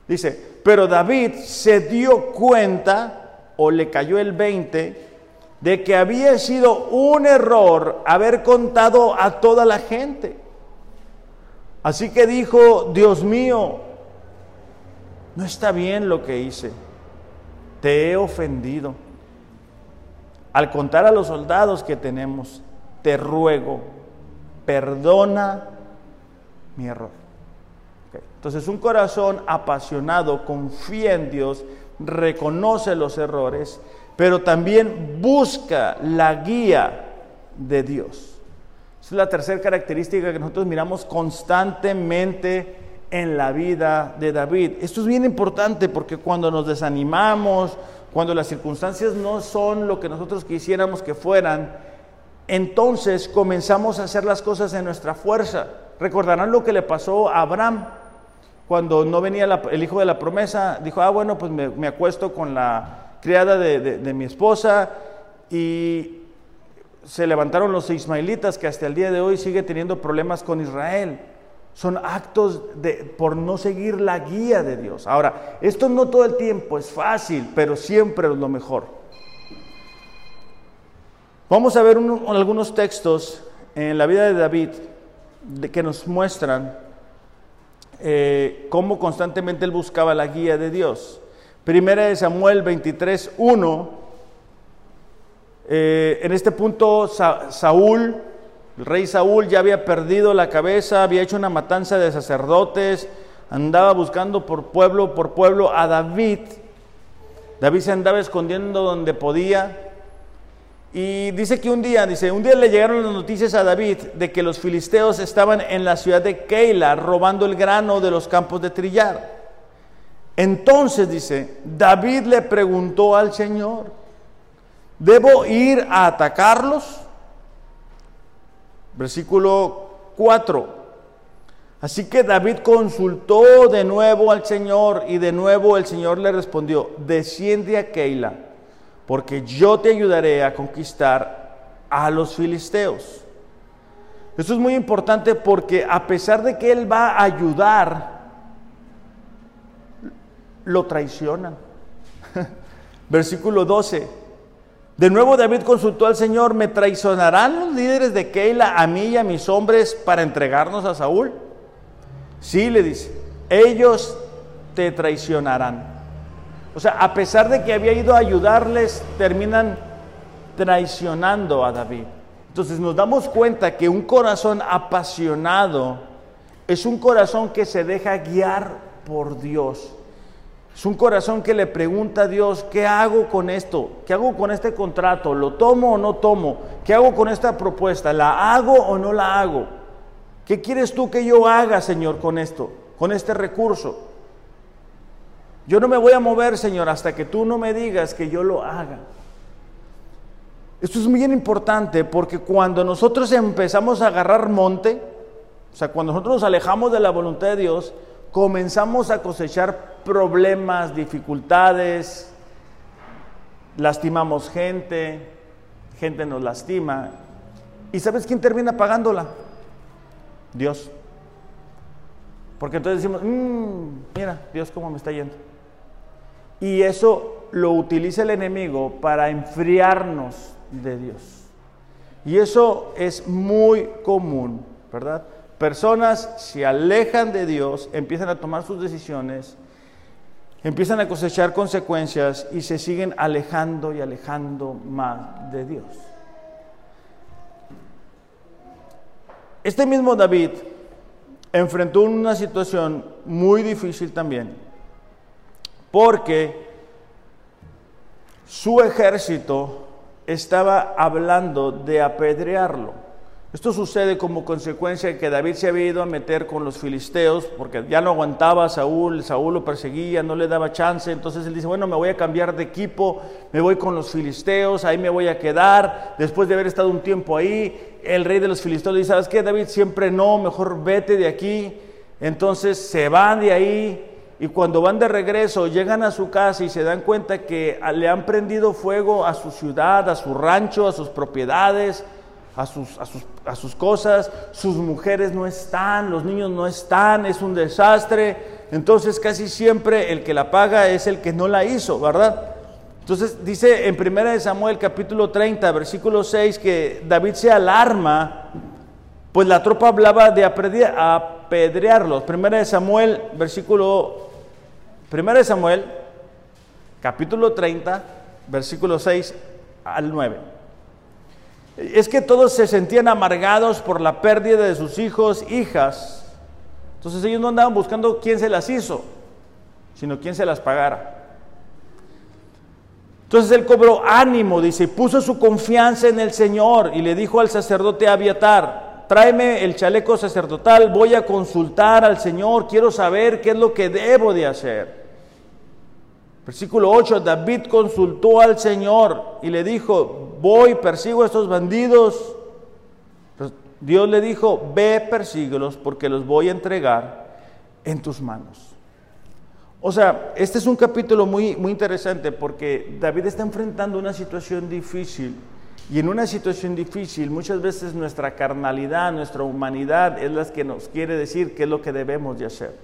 Dice, pero David se dio cuenta o le cayó el 20 de que había sido un error haber contado a toda la gente. Así que dijo, Dios mío, no está bien lo que hice, te he ofendido al contar a los soldados que tenemos, te ruego, perdona mi error. Entonces un corazón apasionado confía en Dios, reconoce los errores, pero también busca la guía de Dios. Esa es la tercera característica que nosotros miramos constantemente en la vida de David. Esto es bien importante porque cuando nos desanimamos, cuando las circunstancias no son lo que nosotros quisiéramos que fueran, entonces comenzamos a hacer las cosas en nuestra fuerza. Recordarán lo que le pasó a Abraham cuando no venía el hijo de la promesa. Dijo, ah, bueno, pues me, acuesto con la criada de, mi esposa y se levantaron los ismaelitas que hasta el día de hoy sigue teniendo problemas con Israel. Son actos de, por no seguir la guía de Dios. Ahora, esto no todo el tiempo es fácil, pero siempre es lo mejor. Vamos a ver algunos textos en la vida de David que nos muestran eh, cómo constantemente él buscaba la guía de Dios. Primera de Samuel 23, 1. Eh, en este punto Saúl, el rey Saúl ya había perdido la cabeza, había hecho una matanza de sacerdotes, andaba buscando por pueblo por pueblo a David. David se andaba escondiendo donde podía. Y dice que un día, dice, un día le llegaron las noticias a David de que los filisteos estaban en la ciudad de Keila robando el grano de los campos de trillar. Entonces dice, David le preguntó al Señor, ¿debo ir a atacarlos? Versículo 4. Así que David consultó de nuevo al Señor y de nuevo el Señor le respondió, desciende a Keila porque yo te ayudaré a conquistar a los filisteos. Esto es muy importante porque a pesar de que él va a ayudar, lo traicionan. Versículo 12. De nuevo David consultó al Señor, ¿me traicionarán los líderes de Keila a mí y a mis hombres para entregarnos a Saúl? Sí, le dice, ellos te traicionarán. O sea, a pesar de que había ido a ayudarles, terminan traicionando a David. Entonces nos damos cuenta que un corazón apasionado es un corazón que se deja guiar por Dios. Es un corazón que le pregunta a Dios, ¿qué hago con esto? ¿Qué hago con este contrato? ¿Lo tomo o no tomo? ¿Qué hago con esta propuesta? ¿La hago o no la hago? ¿Qué quieres tú que yo haga, Señor, con esto, con este recurso? Yo no me voy a mover, Señor, hasta que tú no me digas que yo lo haga. Esto es muy importante porque cuando nosotros empezamos a agarrar monte, o sea, cuando nosotros nos alejamos de la voluntad de Dios, comenzamos a cosechar problemas, dificultades, lastimamos gente, gente nos lastima. ¿Y sabes quién termina pagándola? Dios. Porque entonces decimos, mmm, mira, Dios cómo me está yendo. Y eso lo utiliza el enemigo para enfriarnos de Dios. Y eso es muy común, ¿verdad? Personas se alejan de Dios, empiezan a tomar sus decisiones, empiezan a cosechar consecuencias y se siguen alejando y alejando más de Dios. Este mismo David enfrentó una situación muy difícil también porque su ejército estaba hablando de apedrearlo. Esto sucede como consecuencia de que David se había ido a meter con los filisteos porque ya no aguantaba a Saúl, Saúl lo perseguía, no le daba chance, entonces él dice, bueno, me voy a cambiar de equipo, me voy con los filisteos, ahí me voy a quedar, después de haber estado un tiempo ahí, el rey de los filisteos dice, ¿sabes qué, David? Siempre no, mejor vete de aquí. Entonces se van de ahí y cuando van de regreso, llegan a su casa y se dan cuenta que le han prendido fuego a su ciudad, a su rancho, a sus propiedades, a sus, cosas, sus mujeres no están, los niños no están, es un desastre. Entonces casi siempre el que la paga es el que no la hizo, ¿verdad? Entonces dice en 1 Samuel capítulo 30, versículo 6, que David se alarma, pues la tropa hablaba de apedrearlos. 1 Samuel, versículo 1 Samuel, capítulo 30, versículo 6 al 9. Es que todos se sentían amargados por la pérdida de sus hijos, hijas. Entonces ellos no andaban buscando quién se las hizo, sino quién se las pagara. Entonces él cobró ánimo, dice, puso su confianza en el Señor y le dijo al sacerdote Abiatar, tráeme el chaleco sacerdotal, voy a consultar al Señor, quiero saber qué es lo que debo de hacer. Versículo 8, David consultó al Señor y le dijo, voy, persigo a estos bandidos. Pues Dios le dijo, ve, persíguelos porque los voy a entregar en tus manos. O sea, este es un capítulo muy, muy interesante porque David está enfrentando una situación difícil y en una situación difícil muchas veces nuestra carnalidad, nuestra humanidad es la que nos quiere decir qué es lo que debemos de hacer.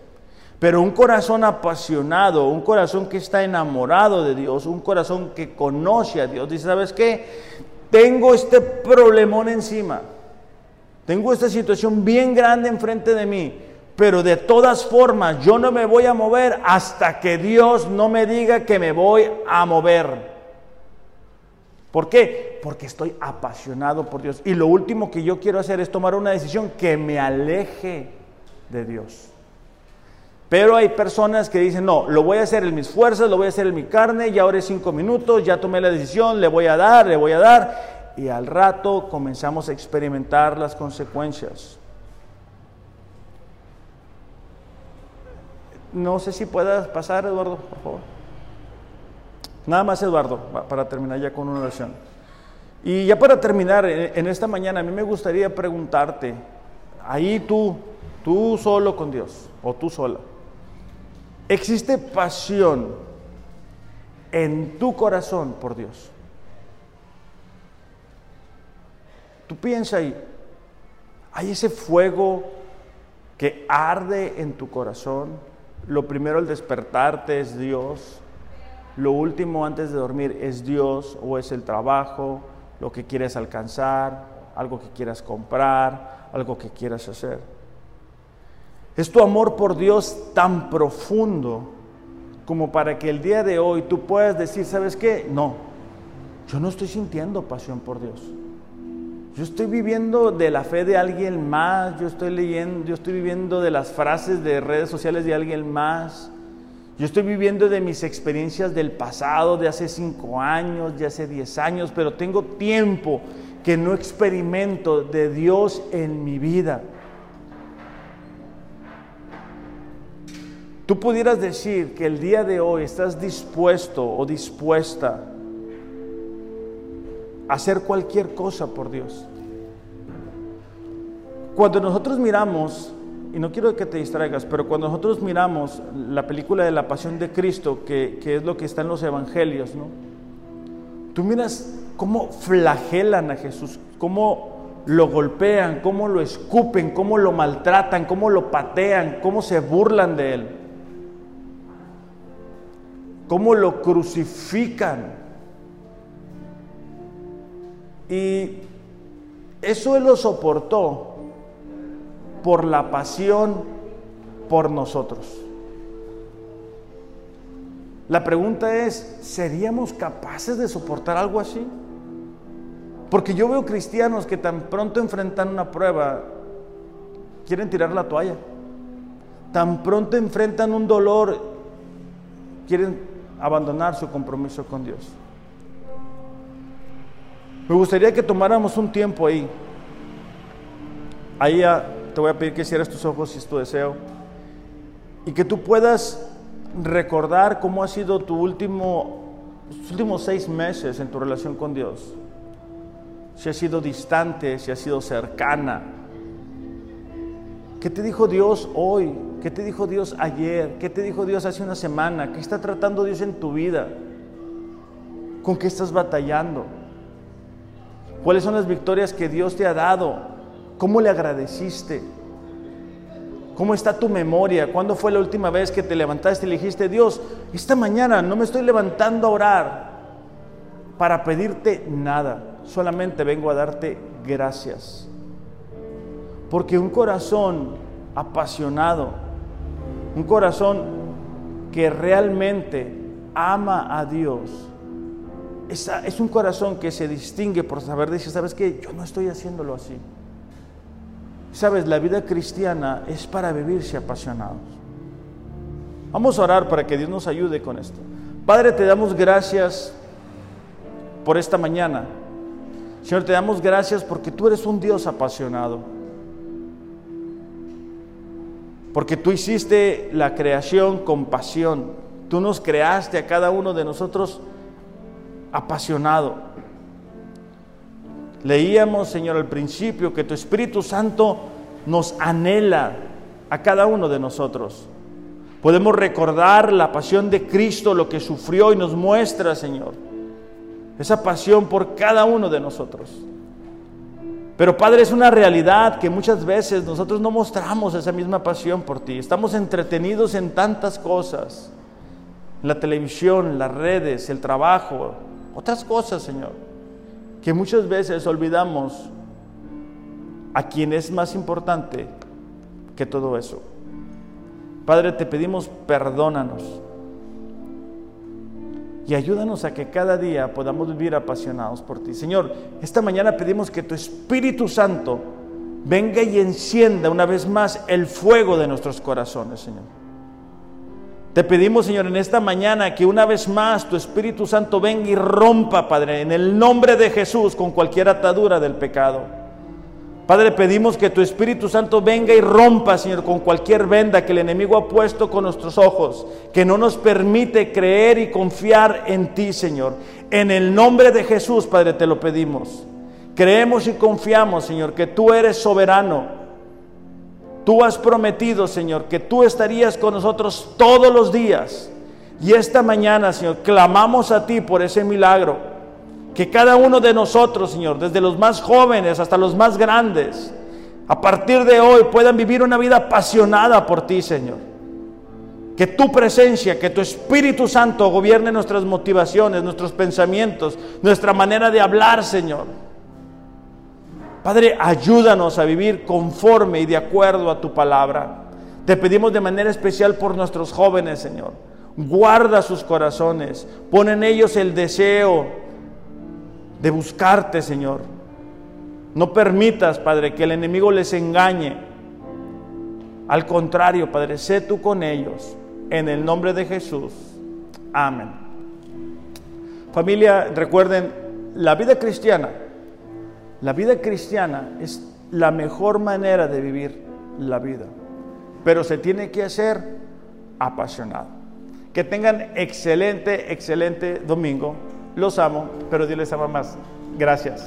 Pero un corazón apasionado, un corazón que está enamorado de Dios, un corazón que conoce a Dios, dice, ¿sabes qué? Tengo este problemón encima, tengo esta situación bien grande enfrente de mí, pero de todas formas yo no me voy a mover hasta que Dios no me diga que me voy a mover. ¿Por qué? Porque estoy apasionado por Dios. Y lo último que yo quiero hacer es tomar una decisión que me aleje de Dios. Pero hay personas que dicen, no, lo voy a hacer en mis fuerzas, lo voy a hacer en mi carne, ya es cinco minutos, ya tomé la decisión, le voy a dar, le voy a dar. Y al rato comenzamos a experimentar las consecuencias. No sé si puedas pasar, Eduardo, por favor. Nada más, Eduardo, para terminar ya con una oración. Y ya para terminar, en esta mañana, a mí me gustaría preguntarte, ahí tú, tú solo con Dios, o tú sola, ¿existe pasión en tu corazón por Dios? Tú piensa ahí, hay ese fuego que arde en tu corazón lo primero al despertarte es Dios. Lo último antes de dormir es Dios o es el trabajo, lo que quieres alcanzar, algo que quieras comprar, algo que quieras hacer. Es tu amor por Dios tan profundo como para que el día de hoy tú puedas decir, ¿sabes qué? No, yo no estoy sintiendo pasión por Dios. Yo estoy viviendo de la fe de alguien más, yo estoy leyendo, yo estoy viviendo de las frases de redes sociales de alguien más. Yo estoy viviendo de mis experiencias del pasado, de hace cinco años, de hace diez años, pero tengo tiempo que no experimento de Dios en mi vida. Tú pudieras decir que el día de hoy estás dispuesto o dispuesta hacer cualquier cosa por Dios. Cuando nosotros miramos, y no quiero que te distraigas, pero cuando nosotros miramos la película de la Pasión de Cristo, que, es lo que está en los Evangelios, ¿no? Tú miras cómo flagelan a Jesús, cómo lo golpean, cómo lo escupen, cómo lo maltratan, cómo lo patean, cómo se burlan de él, cómo lo crucifican. Y eso Él lo soportó por la pasión por nosotros. La pregunta es, ¿seríamos capaces de soportar algo así? Porque yo veo cristianos que tan pronto enfrentan una prueba, quieren tirar la toalla. Tan pronto enfrentan un dolor, quieren abandonar su compromiso con Dios. Me gustaría que tomáramos un tiempo ahí. Ahí te voy a pedir que cierres tus ojos si es tu deseo. Y que tú puedas recordar cómo ha sido tu último, tus últimos seis meses en tu relación con Dios. Si ha sido distante, si ha sido cercana. ¿Qué te dijo Dios hoy? ¿Qué te dijo Dios ayer? ¿Qué te dijo Dios hace una semana? ¿Qué está tratando Dios en tu vida? ¿Con qué estás batallando? ¿Cuáles son las victorias que Dios te ha dado? ¿Cómo le agradeciste? ¿Cómo está tu memoria? ¿Cuándo fue la última vez que te levantaste y le dijiste, Dios, esta mañana no me estoy levantando a orar para pedirte nada, solamente vengo a darte gracias? Porque un corazón apasionado, un corazón que realmente ama a Dios, es, un corazón que se distingue por saber decir, ¿sabes qué? Yo no estoy haciéndolo así. Sabes, la vida cristiana es para vivirse apasionados. Vamos a orar para que Dios nos ayude con esto. Padre, te damos gracias por esta mañana. Señor, te damos gracias porque tú eres un Dios apasionado. Porque tú hiciste la creación con pasión. Tú nos creaste a cada uno de nosotros apasionado. Leíamos, Señor, al principio que tu Espíritu Santo nos anhela a cada uno de nosotros. Podemos recordar la pasión de Cristo, lo que sufrió y nos muestra, Señor, esa pasión por cada uno de nosotros. Pero Padre, es una realidad que muchas veces nosotros no mostramos esa misma pasión por ti. Estamos entretenidos en tantas cosas, la televisión, las redes, el trabajo, otras cosas, Señor, que muchas veces olvidamos a quien es más importante que todo eso. Padre, te pedimos perdónanos y ayúdanos a que cada día podamos vivir apasionados por ti. Señor, esta mañana pedimos que tu Espíritu Santo venga y encienda una vez más el fuego de nuestros corazones, Señor. Te pedimos, Señor, en esta mañana que una vez más tu Espíritu Santo venga y rompa, Padre, en el nombre de Jesús con cualquier atadura del pecado. Padre, pedimos que tu Espíritu Santo venga y rompa, Señor, con cualquier venda que el enemigo ha puesto con nuestros ojos, que no nos permite creer y confiar en ti, Señor. En el nombre de Jesús, Padre, te lo pedimos. Creemos y confiamos, Señor, que tú eres soberano. Tú has prometido, Señor, que tú estarías con nosotros todos los días. Y esta mañana, Señor, clamamos a ti por ese milagro. Que cada uno de nosotros, Señor, desde los más jóvenes hasta los más grandes, a partir de hoy puedan vivir una vida apasionada por ti, Señor. Que tu presencia, que tu Espíritu Santo gobierne nuestras motivaciones, nuestros pensamientos, nuestra manera de hablar, Señor. Padre, ayúdanos a vivir conforme y de acuerdo a tu palabra. Te pedimos de manera especial por nuestros jóvenes, Señor. Guarda sus corazones, pon en ellos el deseo de buscarte, Señor. No permitas, Padre, que el enemigo les engañe. Al contrario, Padre, sé tú con ellos. En el nombre de Jesús. Amén. Familia, recuerden, la vida cristiana, la vida cristiana es la mejor manera de vivir la vida, pero se tiene que hacer apasionado. Que tengan excelente, excelente domingo. Los amo, pero Dios les ama más. Gracias.